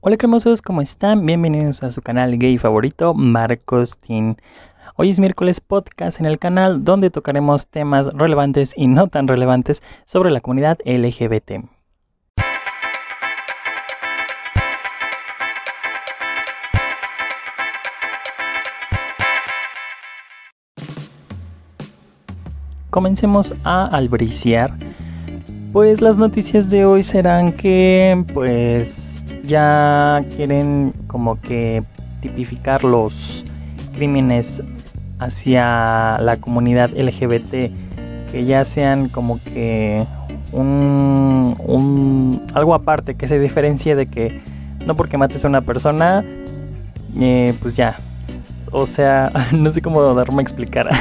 Hola cremosos, ¿cómo están? Bienvenidos a su canal gay favorito, Marcos Teen. Hoy es miércoles podcast en el canal donde tocaremos temas relevantes y no tan relevantes sobre la comunidad LGBT. Comencemos a albriciar. Pues las noticias de hoy serán que pues ya quieren como que tipificar los crímenes hacia la comunidad LGBT que ya sean como que un, algo aparte que se diferencie de que no porque mates a una persona eh, pues ya o sea no sé cómo darme a explicar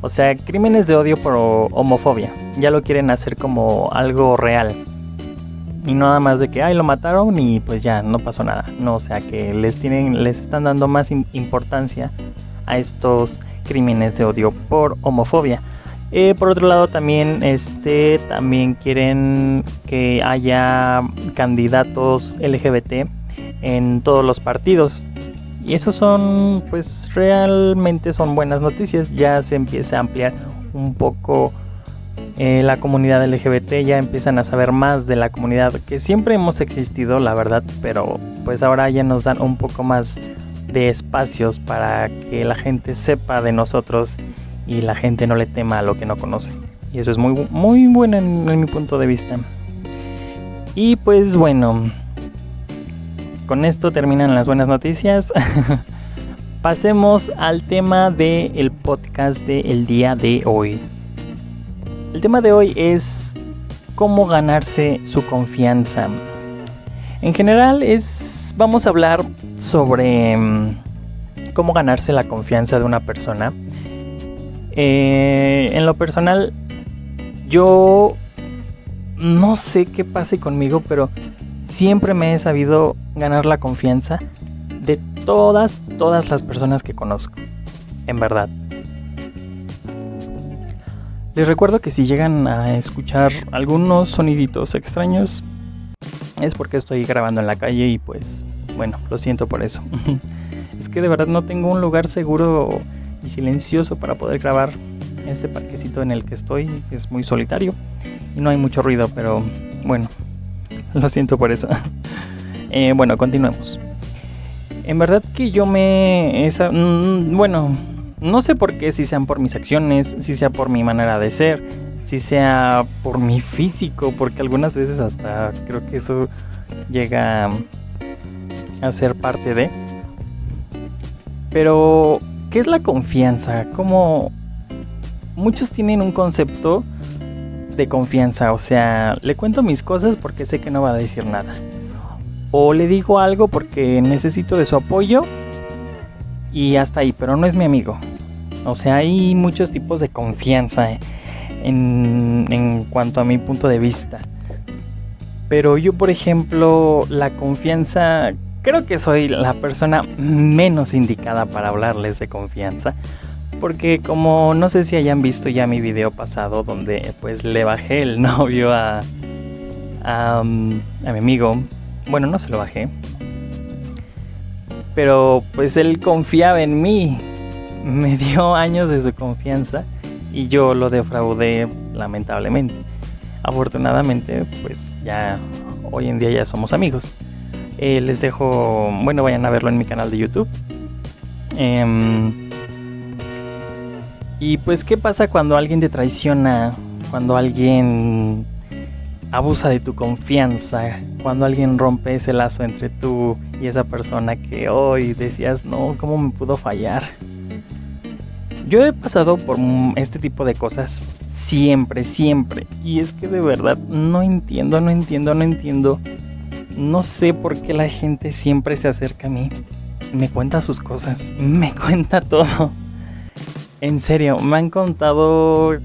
O sea, crímenes de odio por homofobia. Ya lo quieren hacer como algo real. Y nada más de que, ay, lo mataron y pues ya, no pasó nada. No, o sea, que les, tienen, les están dando más importancia a estos crímenes de odio por homofobia. Eh, por otro lado, también, este, también quieren que haya candidatos LGBT en todos los partidos. Y eso son, pues realmente son buenas noticias. Ya se empieza a ampliar un poco eh, la comunidad LGBT, ya empiezan a saber más de la comunidad que siempre hemos existido, la verdad, pero pues ahora ya nos dan un poco más de espacios para que la gente sepa de nosotros y la gente no le tema a lo que no conoce. Y eso es muy, muy bueno en mi punto de vista. Y pues bueno, con esto terminan las buenas noticias. Pasemos al tema del podcast del día de hoy. El tema de hoy es cómo ganarse su confianza. En general es vamos a hablar sobre mm, cómo ganarse la confianza de una persona. Eh, en lo personal, yo no sé qué pase conmigo, pero siempre me he sabido ganar la confianza de todas, todas las personas que conozco. En verdad. Les recuerdo que si llegan a escuchar algunos soniditos extraños, es porque estoy grabando en la calle y pues, bueno, lo siento por eso. es que de verdad no tengo un lugar seguro y silencioso para poder grabar este parquecito en el que estoy. Es muy solitario y no hay mucho ruido, pero bueno, Lo siento por eso. Eh, bueno, continuemos. En verdad que yo me... Esa, mm, bueno, no sé por qué, si sean por mis acciones, si sea por mi manera de ser, si sea por mi físico, porque algunas veces hasta creo que eso llega a ser parte de... Pero, ¿qué es la confianza? Como muchos tienen un concepto de confianza, o sea, le cuento mis cosas porque sé que no va a decir nada. O le digo algo porque necesito de su apoyo y hasta ahí, pero no es mi amigo. O sea, hay muchos tipos de confianza eh, en, en cuanto a mi punto de vista. Pero yo, por ejemplo, la confianza, creo que soy la persona menos indicada para hablarles de confianza porque como no sé si hayan visto ya mi video pasado donde pues le bajé el novio a, a, mi amigo. Bueno, no se lo bajé. Pero pues él confiaba en mí. Me dio años de su confianza y yo lo defraudé lamentablemente. Afortunadamente pues ya hoy en día ya somos amigos. Eh, les dejo, bueno, vayan a verlo en mi canal de YouTube. Eh, y pues, ¿qué pasa cuando alguien te traiciona? Cuando alguien abusa de tu confianza, cuando alguien rompe ese lazo entre tú y esa persona que hoy decías, no, ¿cómo me pudo fallar? Yo he pasado por este tipo de cosas siempre, siempre. Y es que de verdad no entiendo, no entiendo, no entiendo. No sé por qué la gente siempre se acerca a mí. Me cuenta sus cosas, me cuenta todo. En serio, me han contado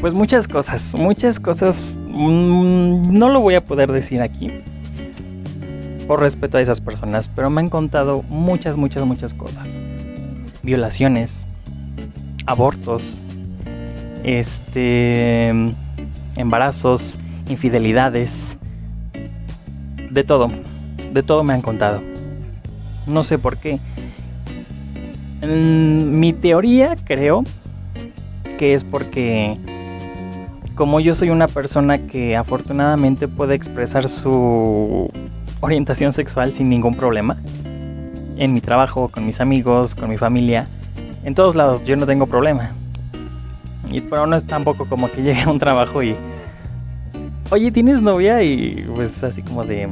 pues muchas cosas, muchas cosas. Mm, no lo voy a poder decir aquí por respeto a esas personas, pero me han contado muchas, muchas, muchas cosas. Violaciones, abortos, este, embarazos, infidelidades, de todo. de todo me han contado. No sé por qué. mi teoría creo que es porque como yo soy una persona que afortunadamente puede expresar su orientación sexual sin ningún problema, en mi trabajo, con mis amigos, con mi familia, en todos lados yo no tengo problema. Y pero no es tampoco como que llegue a un trabajo y oye, ¿tienes novia? Y pues así como de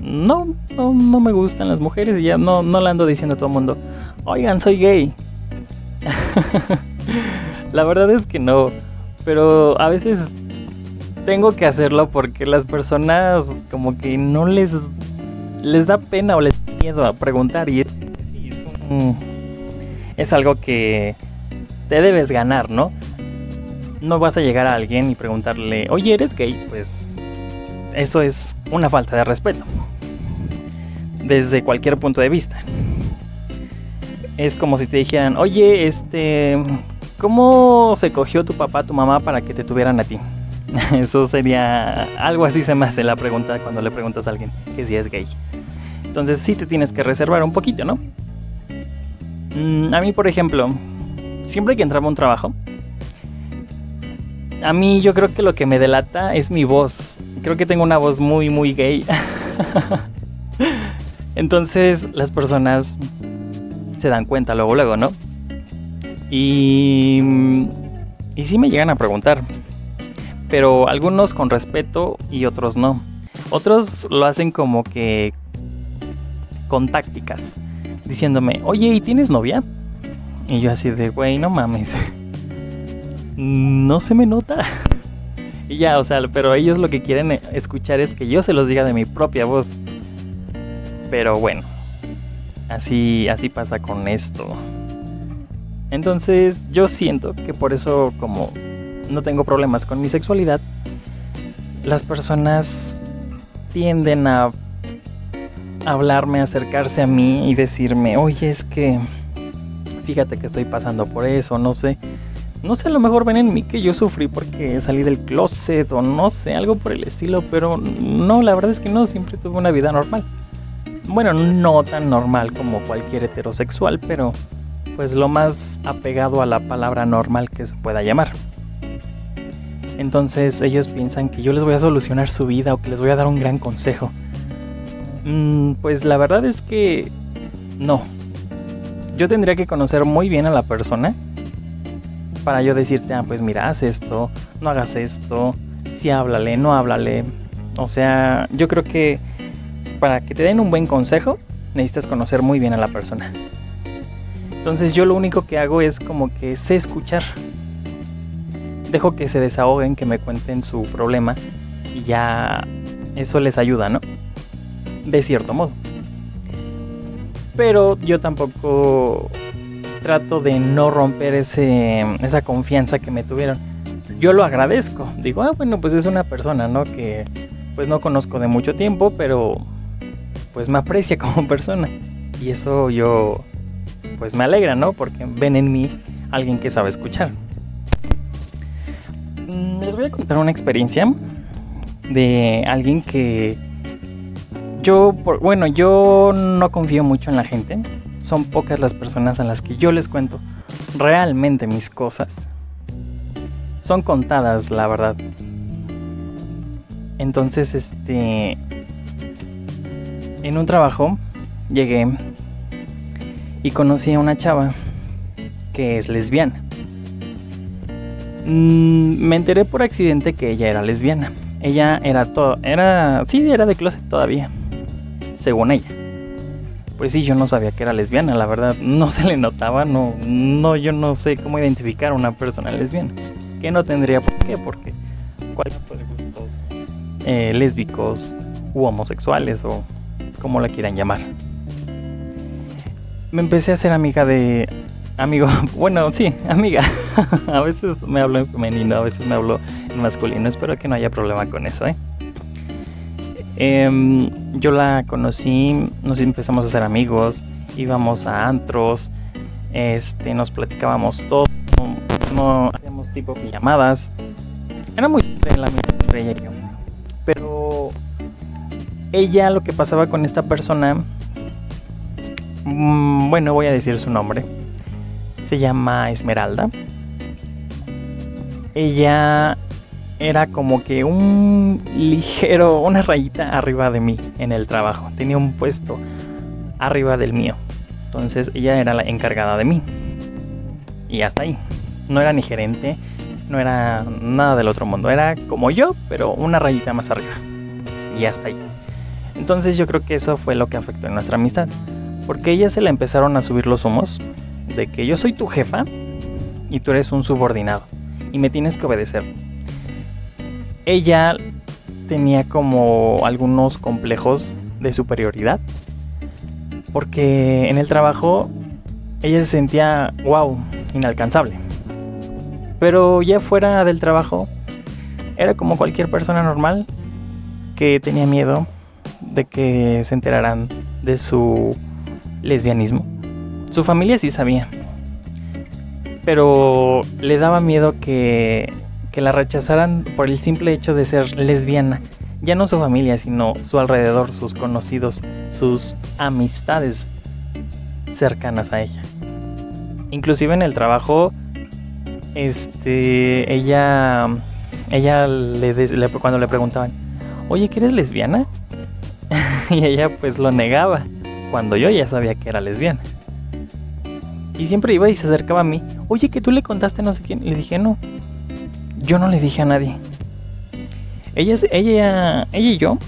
no, no, no me gustan las mujeres y ya no, no le ando diciendo a todo el mundo, oigan, soy gay. La verdad es que no, pero a veces tengo que hacerlo porque las personas como que no les les da pena o les da miedo a preguntar y es, es, es algo que te debes ganar, ¿no? No vas a llegar a alguien y preguntarle, oye, ¿eres gay? Pues eso es una falta de respeto. Desde cualquier punto de vista. Es como si te dijeran, oye, este, ¿cómo se cogió tu papá, tu mamá para que te tuvieran a ti? Eso sería algo así se me hace la pregunta cuando le preguntas a alguien que si es gay. Entonces sí te tienes que reservar un poquito, ¿no? Mm, a mí, por ejemplo, siempre que entraba a un trabajo, a mí yo creo que lo que me delata es mi voz. Creo que tengo una voz muy, muy gay. Entonces las personas se dan cuenta luego, luego, ¿no? Y, y sí me llegan a preguntar. Pero algunos con respeto y otros no. Otros lo hacen como que con tácticas. Diciéndome, oye, ¿y tienes novia? Y yo así de, güey, no mames. no se me nota. y ya, o sea, pero ellos lo que quieren escuchar es que yo se los diga de mi propia voz. Pero bueno, así, así pasa con esto. Entonces yo siento que por eso como no tengo problemas con mi sexualidad, las personas tienden a hablarme, acercarse a mí y decirme, oye, es que fíjate que estoy pasando por eso, no sé. No sé, a lo mejor ven en mí que yo sufrí porque salí del closet o no sé, algo por el estilo, pero no, la verdad es que no, siempre tuve una vida normal. Bueno, no tan normal como cualquier heterosexual, pero pues lo más apegado a la palabra normal que se pueda llamar. Entonces ellos piensan que yo les voy a solucionar su vida o que les voy a dar un gran consejo. Mm, pues la verdad es que no, yo tendría que conocer muy bien a la persona para yo decirte, ah, pues mira, haz esto, no hagas esto, sí háblale, no háblale. O sea, yo creo que para que te den un buen consejo, necesitas conocer muy bien a la persona. Entonces yo lo único que hago es como que sé escuchar. Dejo que se desahoguen, que me cuenten su problema y ya eso les ayuda, ¿no? De cierto modo. Pero yo tampoco trato de no romper ese, esa confianza que me tuvieron. Yo lo agradezco. Digo, ah, bueno, pues es una persona, ¿no? Que pues no conozco de mucho tiempo, pero pues me aprecia como persona. Y eso yo pues me alegra, ¿no? Porque ven en mí alguien que sabe escuchar. Mm, les voy a contar una experiencia de alguien que yo, bueno, yo no confío mucho en la gente. Son pocas las personas a las que yo les cuento realmente mis cosas. Son contadas, la verdad. Entonces, este... En un trabajo llegué y conocí a una chava que es lesbiana. Mm, me enteré por accidente que ella era lesbiana. Ella era todo, era, sí, era de closet todavía según ella. Pues sí, yo no sabía que era lesbiana, la verdad, no se le notaba, no, no, yo no sé cómo identificar a una persona lesbiana. Que no tendría por qué, porque cualquier de gustos eh, lésbicos u homosexuales o como la quieran llamar. Me empecé a ser amiga de amigo, bueno, sí, amiga. a veces me hablo en femenino, a veces me hablo en masculino. Espero que no haya problema con eso, ¿eh? Em, yo la conocí, nos empezamos a hacer amigos, íbamos a antros, este, nos platicábamos todo, no, hacíamos tipo llamadas. Era muy la amistad entre ella y. Pero ella lo que pasaba con esta persona, mm, bueno, voy a decir su nombre, se llama Esmeralda. Ella era como que un ligero, una rayita arriba de mí en el trabajo. Tenía un puesto arriba del mío. Entonces ella era la encargada de mí. Y hasta ahí. No era ni gerente, no era nada del otro mundo. Era como yo, pero una rayita más arriba. Y hasta ahí. Entonces yo creo que eso fue lo que afectó en nuestra amistad. Porque ella se le empezaron a subir los humos de que yo soy tu jefa y tú eres un subordinado y me tienes que obedecer. Ella tenía como algunos complejos de superioridad porque en el trabajo ella se sentía, wow, inalcanzable. Pero ya fuera del trabajo, era como cualquier persona normal que tenía miedo de que se enteraran de su lesbianismo. Su familia sí sabía, pero le daba miedo que, que la rechazaran por el simple hecho de ser lesbiana. Ya no su familia, sino su alrededor, sus conocidos, sus amistades cercanas a ella. Inclusive en el trabajo, este, ella, ella le, cuando le preguntaban, oye, ¿que eres lesbiana? y ella pues lo negaba, cuando yo ya sabía que era lesbiana. Y siempre iba y se acercaba a mí, oye, que tú le contaste no sé quién. Le dije, no, yo no le dije a nadie. Ella, ella, ella y yo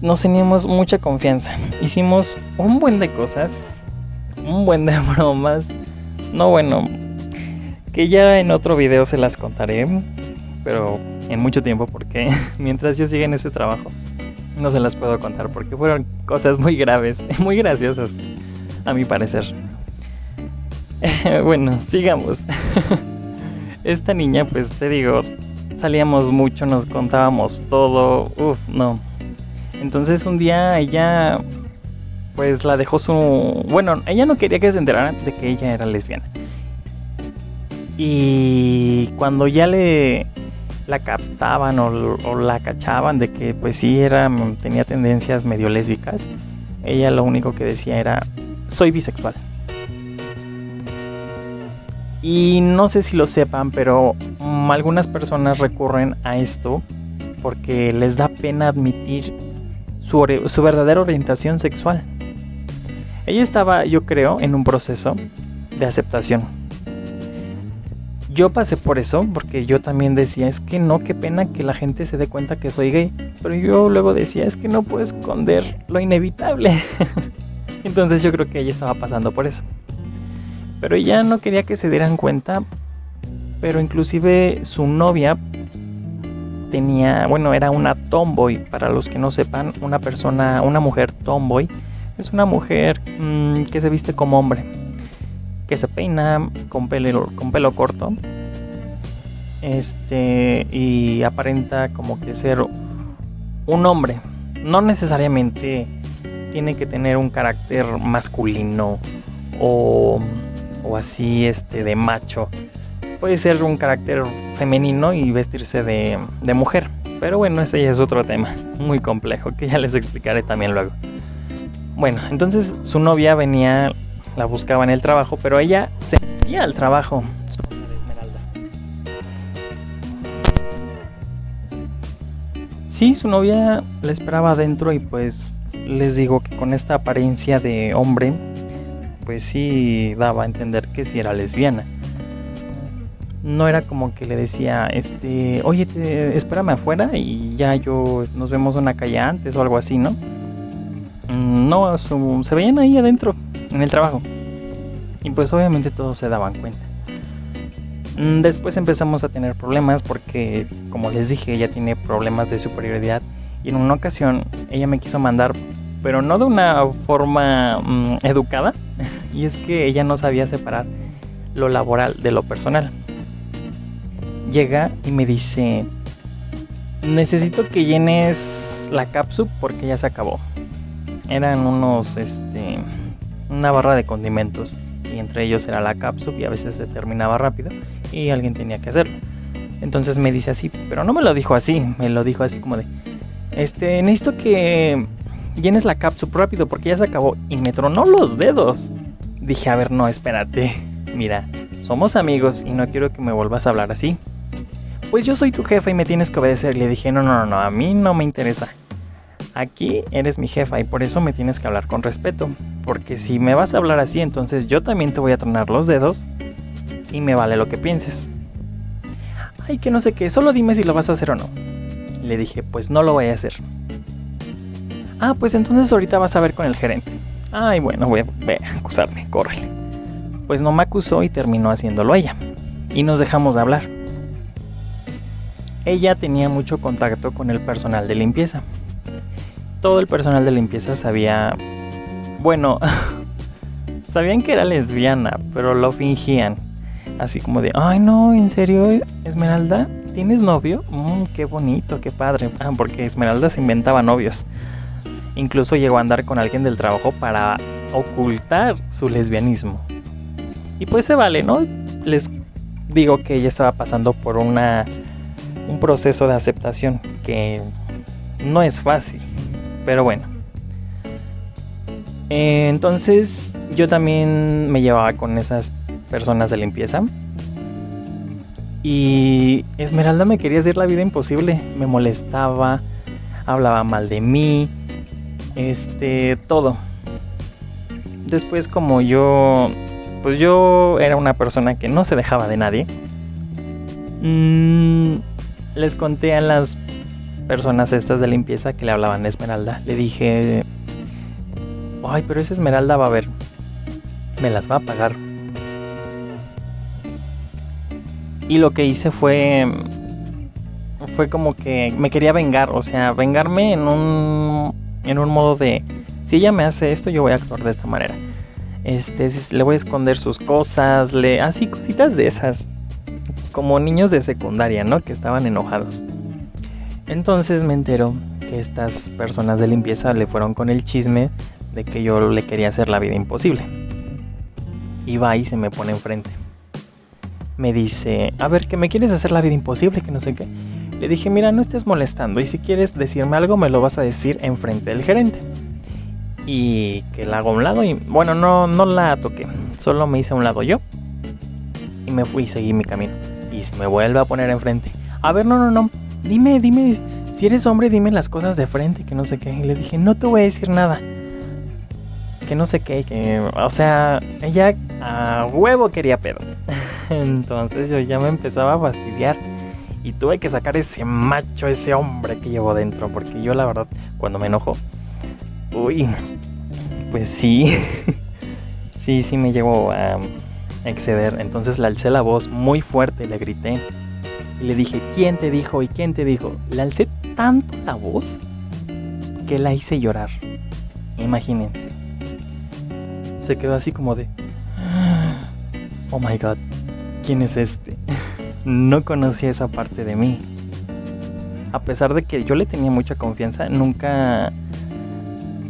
nos teníamos mucha confianza. Hicimos un buen de cosas, un buen de bromas. No, bueno, que ya en otro video se las contaré, pero en mucho tiempo porque mientras yo siga en ese trabajo no se las puedo contar porque fueron cosas muy graves, muy graciosas, a mi parecer. bueno, sigamos. Esta niña, pues te digo, salíamos mucho, nos contábamos todo. Uf, no. Entonces un día ella, pues la dejó su... Bueno, ella no quería que se enteraran de que ella era lesbiana. Y cuando ya le la captaban o, o, la cachaban de que pues sí era tenía tendencias medio lésbicas, ella lo único que decía era soy bisexual. Y no sé si lo sepan, pero algunas personas recurren a esto porque les da pena admitir su, su, verdadera orientación sexual. Ella estaba, yo creo, en un proceso de aceptación. Yo pasé por eso porque yo también decía, es que no, qué pena que la gente se dé cuenta que soy gay. Pero yo luego decía, es que no puedo esconder lo inevitable. Entonces yo creo que ella estaba pasando por eso. Pero ella no quería que se dieran cuenta. Pero inclusive su novia tenía, bueno, era una tomboy. Para los que no sepan, una persona, una mujer tomboy es una mujer mmm, que se viste como hombre, que se peina con pelo, con pelo corto, este y aparenta como que ser un hombre. No necesariamente tiene que tener un carácter masculino o o así este de macho. Puede ser un carácter femenino y vestirse de, mujer. Pero bueno, ese es otro tema muy complejo que ya les explicaré también luego. Bueno, entonces su novia venía, la buscaba en el trabajo, pero ella se metía al trabajo. Sí, su novia la esperaba adentro y pues les digo que con esta apariencia de hombre pues sí daba a entender que sí era lesbiana. No era como que le decía, este, oye, espérame afuera y ya yo nos vemos una calle antes o algo así, ¿no? Mm, no, se veían ahí adentro, en el trabajo. Y pues obviamente todos se daban cuenta. Mm, después empezamos a tener problemas porque, como les dije, ella tiene problemas de superioridad. Y en una ocasión ella me quiso mandar pero no de una forma mm, educada. Y es que ella no sabía separar lo laboral de lo personal. Llega y me dice, necesito que llenes la cápsula porque ya se acabó. Eran unos, este, una barra de condimentos y entre ellos era la cápsula y a veces se terminaba rápido y alguien tenía que hacerlo. Entonces me dice así, pero no me lo dijo así, me lo dijo así como de, este, necesito que llenes la cápsula rápido porque ya se acabó. Y me tronó los dedos. Dije, a ver, no, espérate. Mira, somos amigos y no quiero que me vuelvas a hablar así. Pues yo soy tu jefa y me tienes que obedecer. Le dije, no, no, no, no, a mí no me interesa. Aquí eres mi jefa y por eso me tienes que hablar con respeto. Porque si me vas a hablar así, entonces yo también te voy a tronar los dedos y me vale lo que pienses. Ay, que no sé qué, solo dime si lo vas a hacer o no. Le dije, pues no lo voy a hacer. Ah, pues entonces ahorita vas a ver con el gerente. Ay, bueno, voy a, acusarme, córrele. Pues no me acusó y terminó haciéndolo ella. Y nos dejamos de hablar. Ella tenía mucho contacto con el personal de limpieza. Todo el personal de limpieza sabía... Bueno, sabían que era lesbiana, pero lo fingían. Así como de, ay no, ¿en serio, Esmeralda? ¿Tienes novio? Mmm, qué bonito, qué padre. Ah, porque Esmeralda se inventaba novios. Incluso llegó a andar con alguien del trabajo para ocultar su lesbianismo. Y pues se vale, ¿no? Les digo que ella estaba pasando por una un proceso de aceptación que no es fácil, pero bueno. Entonces yo también me llevaba con esas personas de limpieza. Y Esmeralda me quería hacer la vida imposible, me molestaba, hablaba mal de mí, este, todo. Después como yo, pues yo era una persona que no se dejaba de nadie, mmm, les conté a las personas estas de limpieza que le hablaban a Esmeralda. Le dije, ay, pero esa Esmeralda va a ver, me las va a pagar. Y lo que hice fue, fue como que me quería vengar, o sea, vengarme en un, en un modo de, si ella me hace esto, yo voy a actuar de esta manera. Este, le voy a esconder sus cosas, le, así cositas de esas como niños de secundaria, ¿no? Que estaban enojados. Entonces me entero que estas personas de limpieza le fueron con el chisme de que yo le quería hacer la vida imposible. Y va y se me pone enfrente. Me dice, a ver, que me quieres hacer la vida imposible, que no sé qué. Le dije, mira, no estés molestando y si quieres decirme algo me lo vas a decir enfrente del gerente. Y que la hago a un lado y bueno, no, no la toqué, solo me hice a un lado yo. Y me fui y seguí mi camino y me vuelve a poner enfrente. A ver, no, no, no. Dime, dime, si eres hombre, dime las cosas de frente, que no sé qué. Y le dije, no te voy a decir nada. Que no sé qué, que, o sea, ella a huevo quería pedo. Entonces yo ya me empezaba a fastidiar. Y tuve que sacar ese macho, ese hombre que llevo dentro. Porque yo la verdad, cuando me enojo, uy, pues sí. sí, sí me llevo a exceder. Entonces le alcé la voz muy fuerte, le grité. Y le dije, ¿quién te dijo? ¿Y quién te dijo? Le alcé tanto la voz que la hice llorar. Imagínense. Se quedó así como de... Oh my god, ¿quién es este? no conocía esa parte de mí. A pesar de que yo le tenía mucha confianza, nunca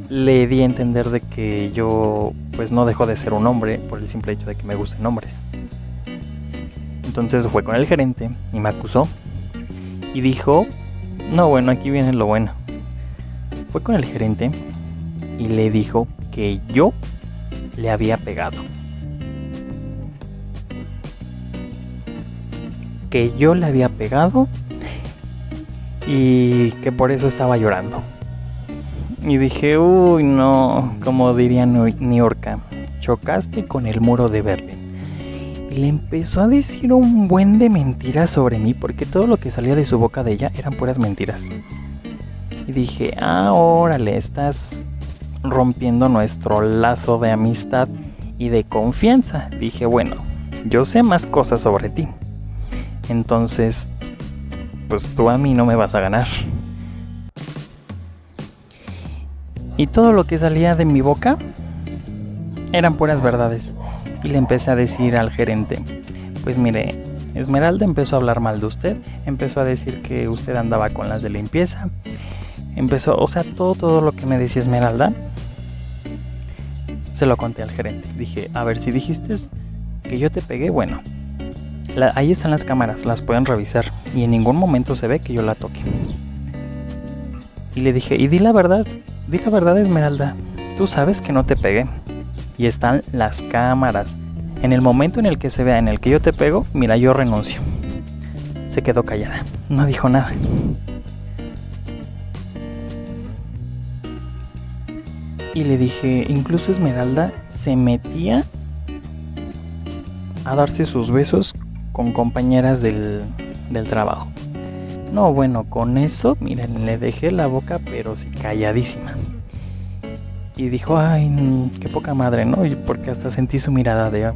le di a entender de que yo pues no dejo de ser un hombre por el simple hecho de que me gusten hombres. Entonces fue con el gerente y me acusó y dijo, no bueno, aquí viene lo bueno. Fue con el gerente y le dijo que yo le había pegado. Que yo le había pegado y que por eso estaba llorando. Y dije, uy, no, como diría Niorca, chocaste con el muro de Berlín. Y le empezó a decir un buen de mentiras sobre mí, porque todo lo que salía de su boca de ella eran puras mentiras. Y dije, ah, órale, estás rompiendo nuestro lazo de amistad y de confianza. Dije, bueno, yo sé más cosas sobre ti. Entonces, pues tú a mí no me vas a ganar. Y todo lo que salía de mi boca eran puras verdades. Y le empecé a decir al gerente, pues mire, Esmeralda empezó a hablar mal de usted, empezó a decir que usted andaba con las de limpieza, empezó, o sea, todo, todo lo que me decía Esmeralda, se lo conté al gerente. Dije, a ver, si dijiste que yo te pegué, bueno, ahí están las cámaras, las pueden revisar y en ningún momento se ve que yo la toque. Y le dije, y di la verdad, di la verdad Esmeralda, tú sabes que no te pegué. Y están las cámaras. En el momento en el que se vea en el que yo te pego, mira, yo renuncio. Se quedó callada, no dijo nada. Y le dije, incluso Esmeralda se metía a darse sus besos con compañeras del, del trabajo. No, bueno, con eso, miren, le dejé la boca, pero sí calladísima. Y dijo, ay, qué poca madre, ¿no? Y porque hasta sentí su mirada de,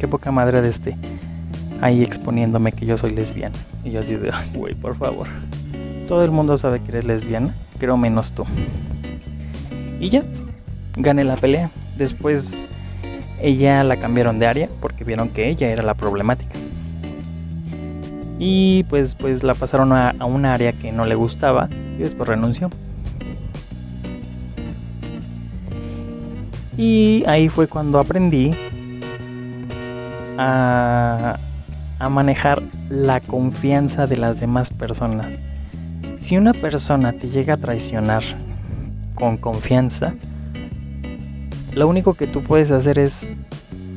qué poca madre de este, ahí exponiéndome que yo soy lesbiana. Y yo así de, güey, por favor. Todo el mundo sabe que eres lesbiana, creo menos tú. Y ya, gané la pelea. Después ella la cambiaron de área porque vieron que ella era la problemática y pues, pues la pasaron a, un área que no le gustaba y después renunció. Y ahí fue cuando aprendí a, a, manejar la confianza de las demás personas. Si una persona te llega a traicionar con confianza, lo único que tú puedes hacer es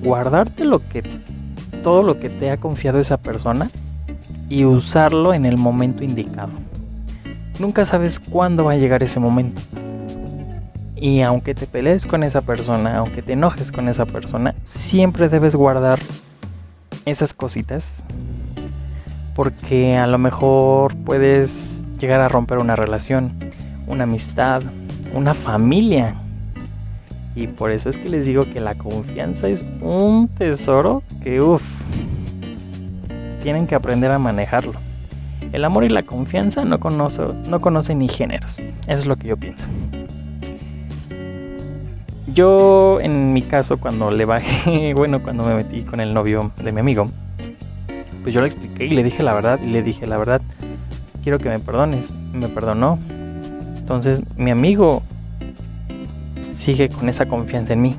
guardarte lo que todo lo que te ha confiado esa persona y usarlo en el momento indicado. Nunca sabes cuándo va a llegar ese momento. Y aunque te pelees con esa persona, aunque te enojes con esa persona, siempre debes guardar esas cositas. Porque a lo mejor puedes llegar a romper una relación, una amistad, una familia. Y por eso es que les digo que la confianza es un tesoro que, uff, tienen que aprender a manejarlo. El amor y la confianza no, no conocen ni géneros. Eso es lo que yo pienso. Yo, en mi caso, cuando le bajé, bueno, cuando me metí con el novio de mi amigo, pues yo le expliqué y le dije la verdad. Y le dije la verdad, quiero que me perdones. Me perdonó. Entonces, mi amigo sigue con esa confianza en mí.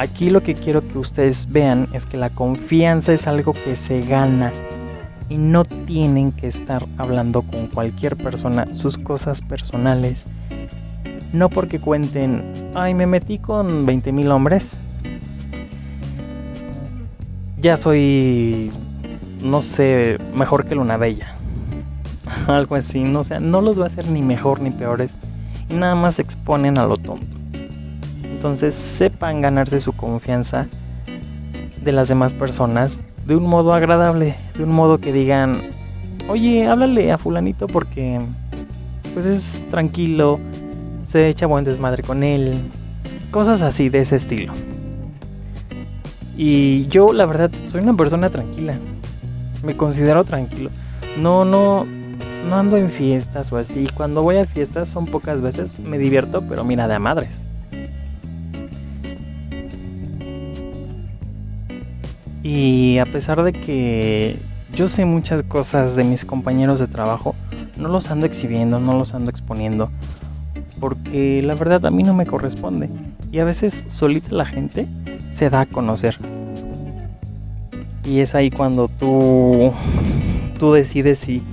Aquí lo que quiero que ustedes vean es que la confianza es algo que se gana y no tienen que estar hablando con cualquier persona sus cosas personales. No porque cuenten, ay, me metí con 20 mil hombres. Ya soy, no sé, mejor que Luna Bella. Algo así, no, o sea, no los va a hacer ni mejor ni peores. Y nada más se exponen a lo tonto. Entonces sepan ganarse su confianza de las demás personas de un modo agradable, de un modo que digan, oye, háblale a fulanito porque pues es tranquilo, se echa buen desmadre con él, cosas así de ese estilo. Y yo la verdad soy una persona tranquila, me considero tranquilo. No, no, no ando en fiestas o así. Cuando voy a fiestas son pocas veces, me divierto, pero mira de a madres. Y a pesar de que yo sé muchas cosas de mis compañeros de trabajo, no los ando exhibiendo, no los ando exponiendo, porque la verdad a mí no me corresponde. Y a veces solita la gente se da a conocer. Y es ahí cuando tú, tú decides si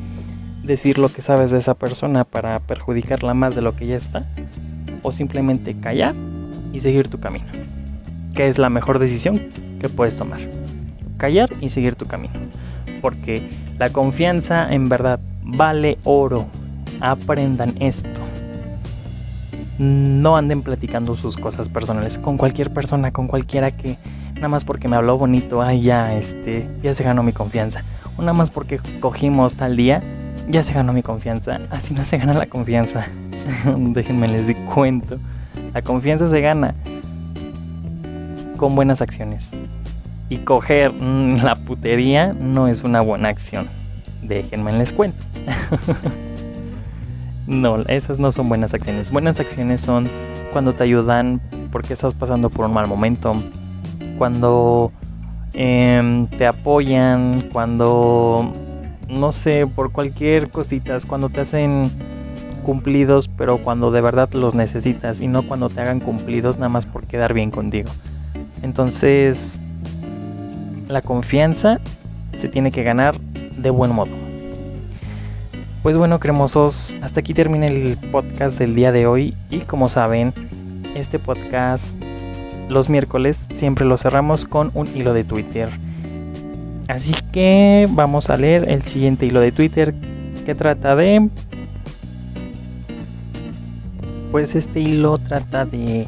decir lo que sabes de esa persona para perjudicarla más de lo que ya está, o simplemente callar y seguir tu camino, que es la mejor decisión que puedes tomar callar y seguir tu camino. Porque la confianza en verdad vale oro. Aprendan esto. No anden platicando sus cosas personales con cualquier persona, con cualquiera que nada más porque me habló bonito, ay ya, este, ya se ganó mi confianza. O nada más porque cogimos tal día, ya se ganó mi confianza. Así no se gana la confianza. Déjenme les di cuento. La confianza se gana con buenas acciones. Y coger la putería no es una buena acción. Déjenme les cuento. no, esas no son buenas acciones. Buenas acciones son cuando te ayudan porque estás pasando por un mal momento. Cuando em, te apoyan. Cuando, no sé, por cualquier cositas. Cuando te hacen cumplidos, pero cuando de verdad los necesitas. Y no cuando te hagan cumplidos nada más por quedar bien contigo. Entonces, la confianza se tiene que ganar de buen modo. Pues bueno, cremosos, hasta aquí termina el podcast del día de hoy y como saben, este podcast los miércoles siempre lo cerramos con un hilo de Twitter. Así que vamos a leer el siguiente hilo de Twitter que trata de... Pues este hilo trata de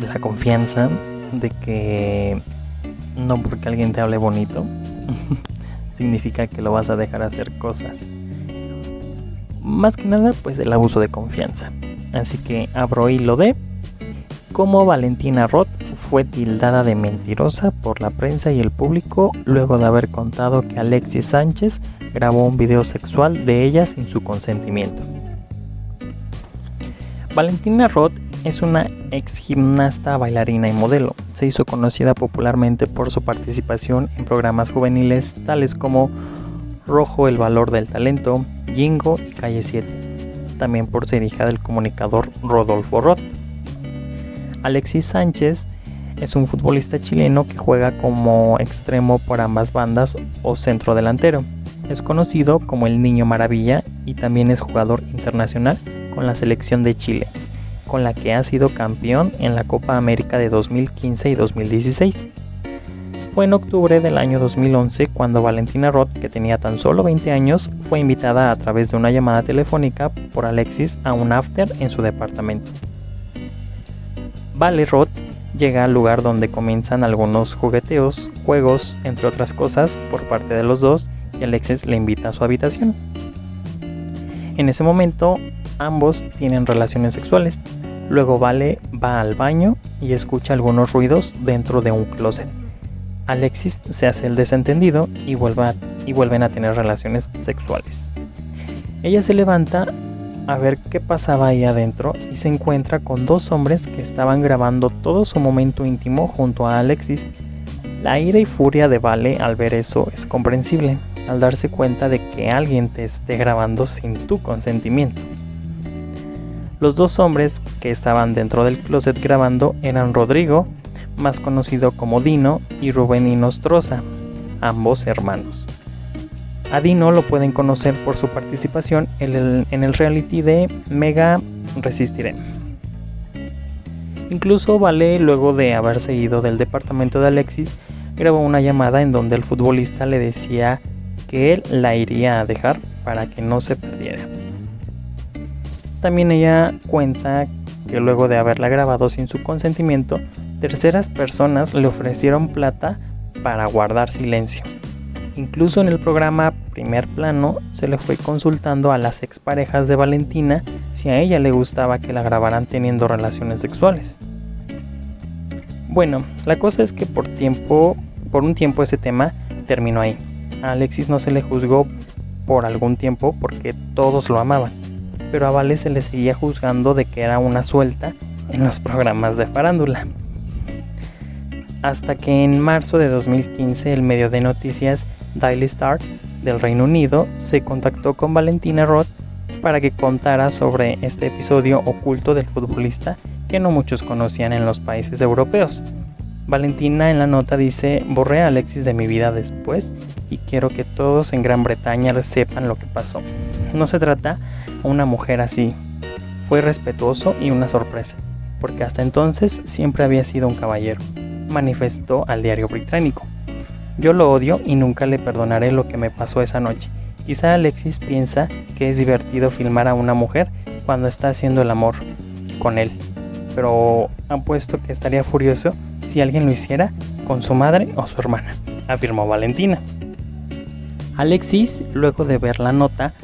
la confianza, de que no porque alguien te hable bonito significa que lo vas a dejar hacer cosas. Más que nada, pues el abuso de confianza. Así que abro hilo de cómo Valentina Roth fue tildada de mentirosa por la prensa y el público luego de haber contado que Alexis Sánchez grabó un video sexual de ella sin su consentimiento. Valentina Roth es una ex gimnasta, bailarina y modelo. Se hizo conocida popularmente por su participación en programas juveniles tales como Rojo, el valor del talento, Jingo y Calle 7. También por ser hija del comunicador Rodolfo Roth. Alexis Sánchez es un futbolista chileno que juega como extremo por ambas bandas o centro delantero. Es conocido como el Niño Maravilla y también es jugador internacional con la selección de Chile con la que ha sido campeón en la Copa América de 2015 y 2016. Fue en octubre del año 2011 cuando Valentina Roth, que tenía tan solo 20 años, fue invitada a través de una llamada telefónica por Alexis a un after en su departamento. Vale Roth llega al lugar donde comienzan algunos jugueteos, juegos, entre otras cosas, por parte de los dos y Alexis le invita a su habitación. En ese momento, ambos tienen relaciones sexuales, Luego Vale va al baño y escucha algunos ruidos dentro de un closet. Alexis se hace el desentendido y, vuelven a tener relaciones sexuales. Ella se levanta a ver qué pasaba ahí adentro y se encuentra con dos hombres que estaban grabando todo su momento íntimo junto a Alexis. La ira y furia de Vale al ver eso es comprensible, al darse cuenta de que alguien te esté grabando sin tu consentimiento. Los dos hombres que estaban dentro del closet grabando eran Rodrigo, más conocido como Dino, y Rubén Inostroza, ambos hermanos. A Dino lo pueden conocer por su participación en el, reality de Mega Resistiré. Incluso Vale, luego de haberse ido del departamento de Alexis, grabó una llamada en donde el futbolista le decía que él la iría a dejar para que no se perdiera. También ella cuenta que luego de haberla grabado sin su consentimiento, terceras personas le ofrecieron plata para guardar silencio. Incluso en el programa Primer Plano se le fue consultando a las exparejas de Valentina si a ella le gustaba que la grabaran teniendo relaciones sexuales. Bueno, la cosa es que por tiempo, por un tiempo ese tema terminó ahí. A Alexis no se le juzgó por algún tiempo porque todos lo amaban pero a Vale se le seguía juzgando de que era una suelta en los programas de farándula. Hasta que en marzo de 2015 el medio de noticias Daily Star del Reino Unido se contactó con Valentina Roth para que contara sobre este episodio oculto del futbolista que no muchos conocían en los países europeos. Valentina en la nota dice, borré a Alexis de mi vida después y quiero que todos en Gran Bretaña sepan lo que pasó. No se trata una mujer así. Fue respetuoso y una sorpresa, porque hasta entonces siempre había sido un caballero, manifestó al diario británico. Yo lo odio y nunca le perdonaré lo que me pasó esa noche. Quizá Alexis piensa que es divertido filmar a una mujer cuando está haciendo el amor con él, pero han puesto que estaría furioso si alguien lo hiciera con su madre o su hermana, afirmó Valentina. Alexis, luego de ver la nota,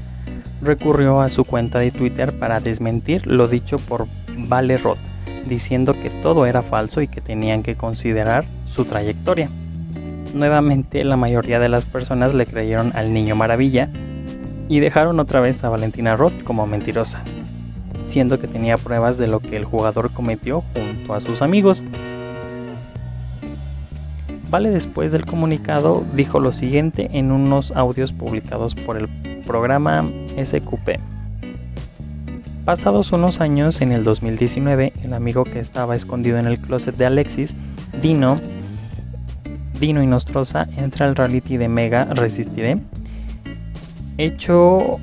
recurrió a su cuenta de Twitter para desmentir lo dicho por Vale Roth, diciendo que todo era falso y que tenían que considerar su trayectoria. Nuevamente la mayoría de las personas le creyeron al niño maravilla y dejaron otra vez a Valentina Roth como mentirosa, siendo que tenía pruebas de lo que el jugador cometió junto a sus amigos. Vale después del comunicado dijo lo siguiente en unos audios publicados por el programa SQP. Pasados unos años, en el 2019, el amigo que estaba escondido en el closet de Alexis, Dino, Dino y Nostrosa, entra al reality de Mega Resistiré. hecho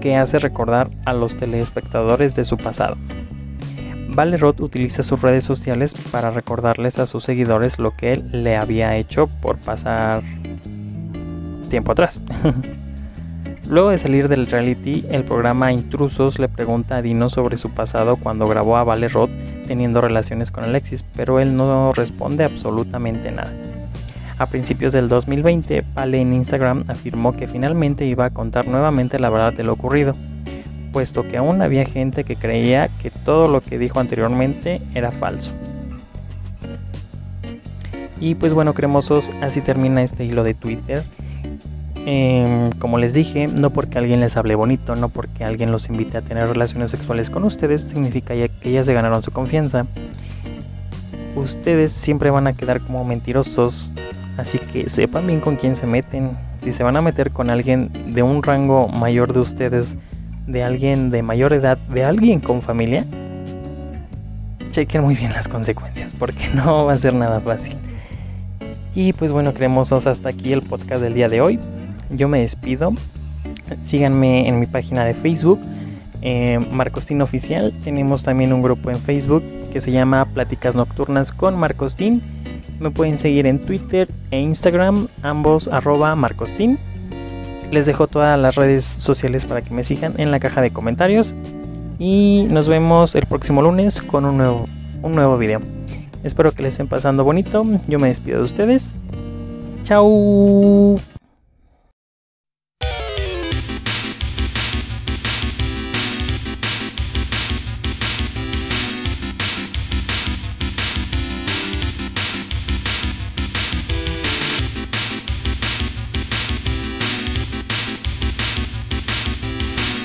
que hace recordar a los telespectadores de su pasado. Valerot utiliza sus redes sociales para recordarles a sus seguidores lo que él le había hecho por pasar tiempo atrás. Luego de salir del reality, el programa Intrusos le pregunta a Dino sobre su pasado cuando grabó a Vale teniendo relaciones con Alexis, pero él no responde absolutamente nada. A principios del 2020, Vale en Instagram afirmó que finalmente iba a contar nuevamente la verdad de lo ocurrido, puesto que aún había gente que creía que todo lo que dijo anteriormente era falso. Y pues bueno, cremosos, así termina este hilo de Twitter. Em, como les dije, no porque alguien les hable bonito, no porque alguien los invite a tener relaciones sexuales con ustedes, significa que ya se ganaron su confianza. Ustedes siempre van a quedar como mentirosos, así que sepan bien con quién se meten. Si se van a meter con alguien de un rango mayor de ustedes, de alguien de mayor edad, de alguien con familia, chequen muy bien las consecuencias, porque no va a ser nada fácil. Y pues bueno, cremosos, hasta aquí el podcast del día de hoy yo me despido. Síganme en mi página de Facebook, eh, Marcostín Oficial. Tenemos también un grupo en Facebook que se llama Pláticas Nocturnas con Marcostín. Me pueden seguir en Twitter e Instagram, ambos arroba Marcostín. Les dejo todas las redes sociales para que me sigan en la caja de comentarios. Y nos vemos el próximo lunes con un nuevo, un nuevo video. Espero que les estén pasando bonito. Yo me despido de ustedes. Chao.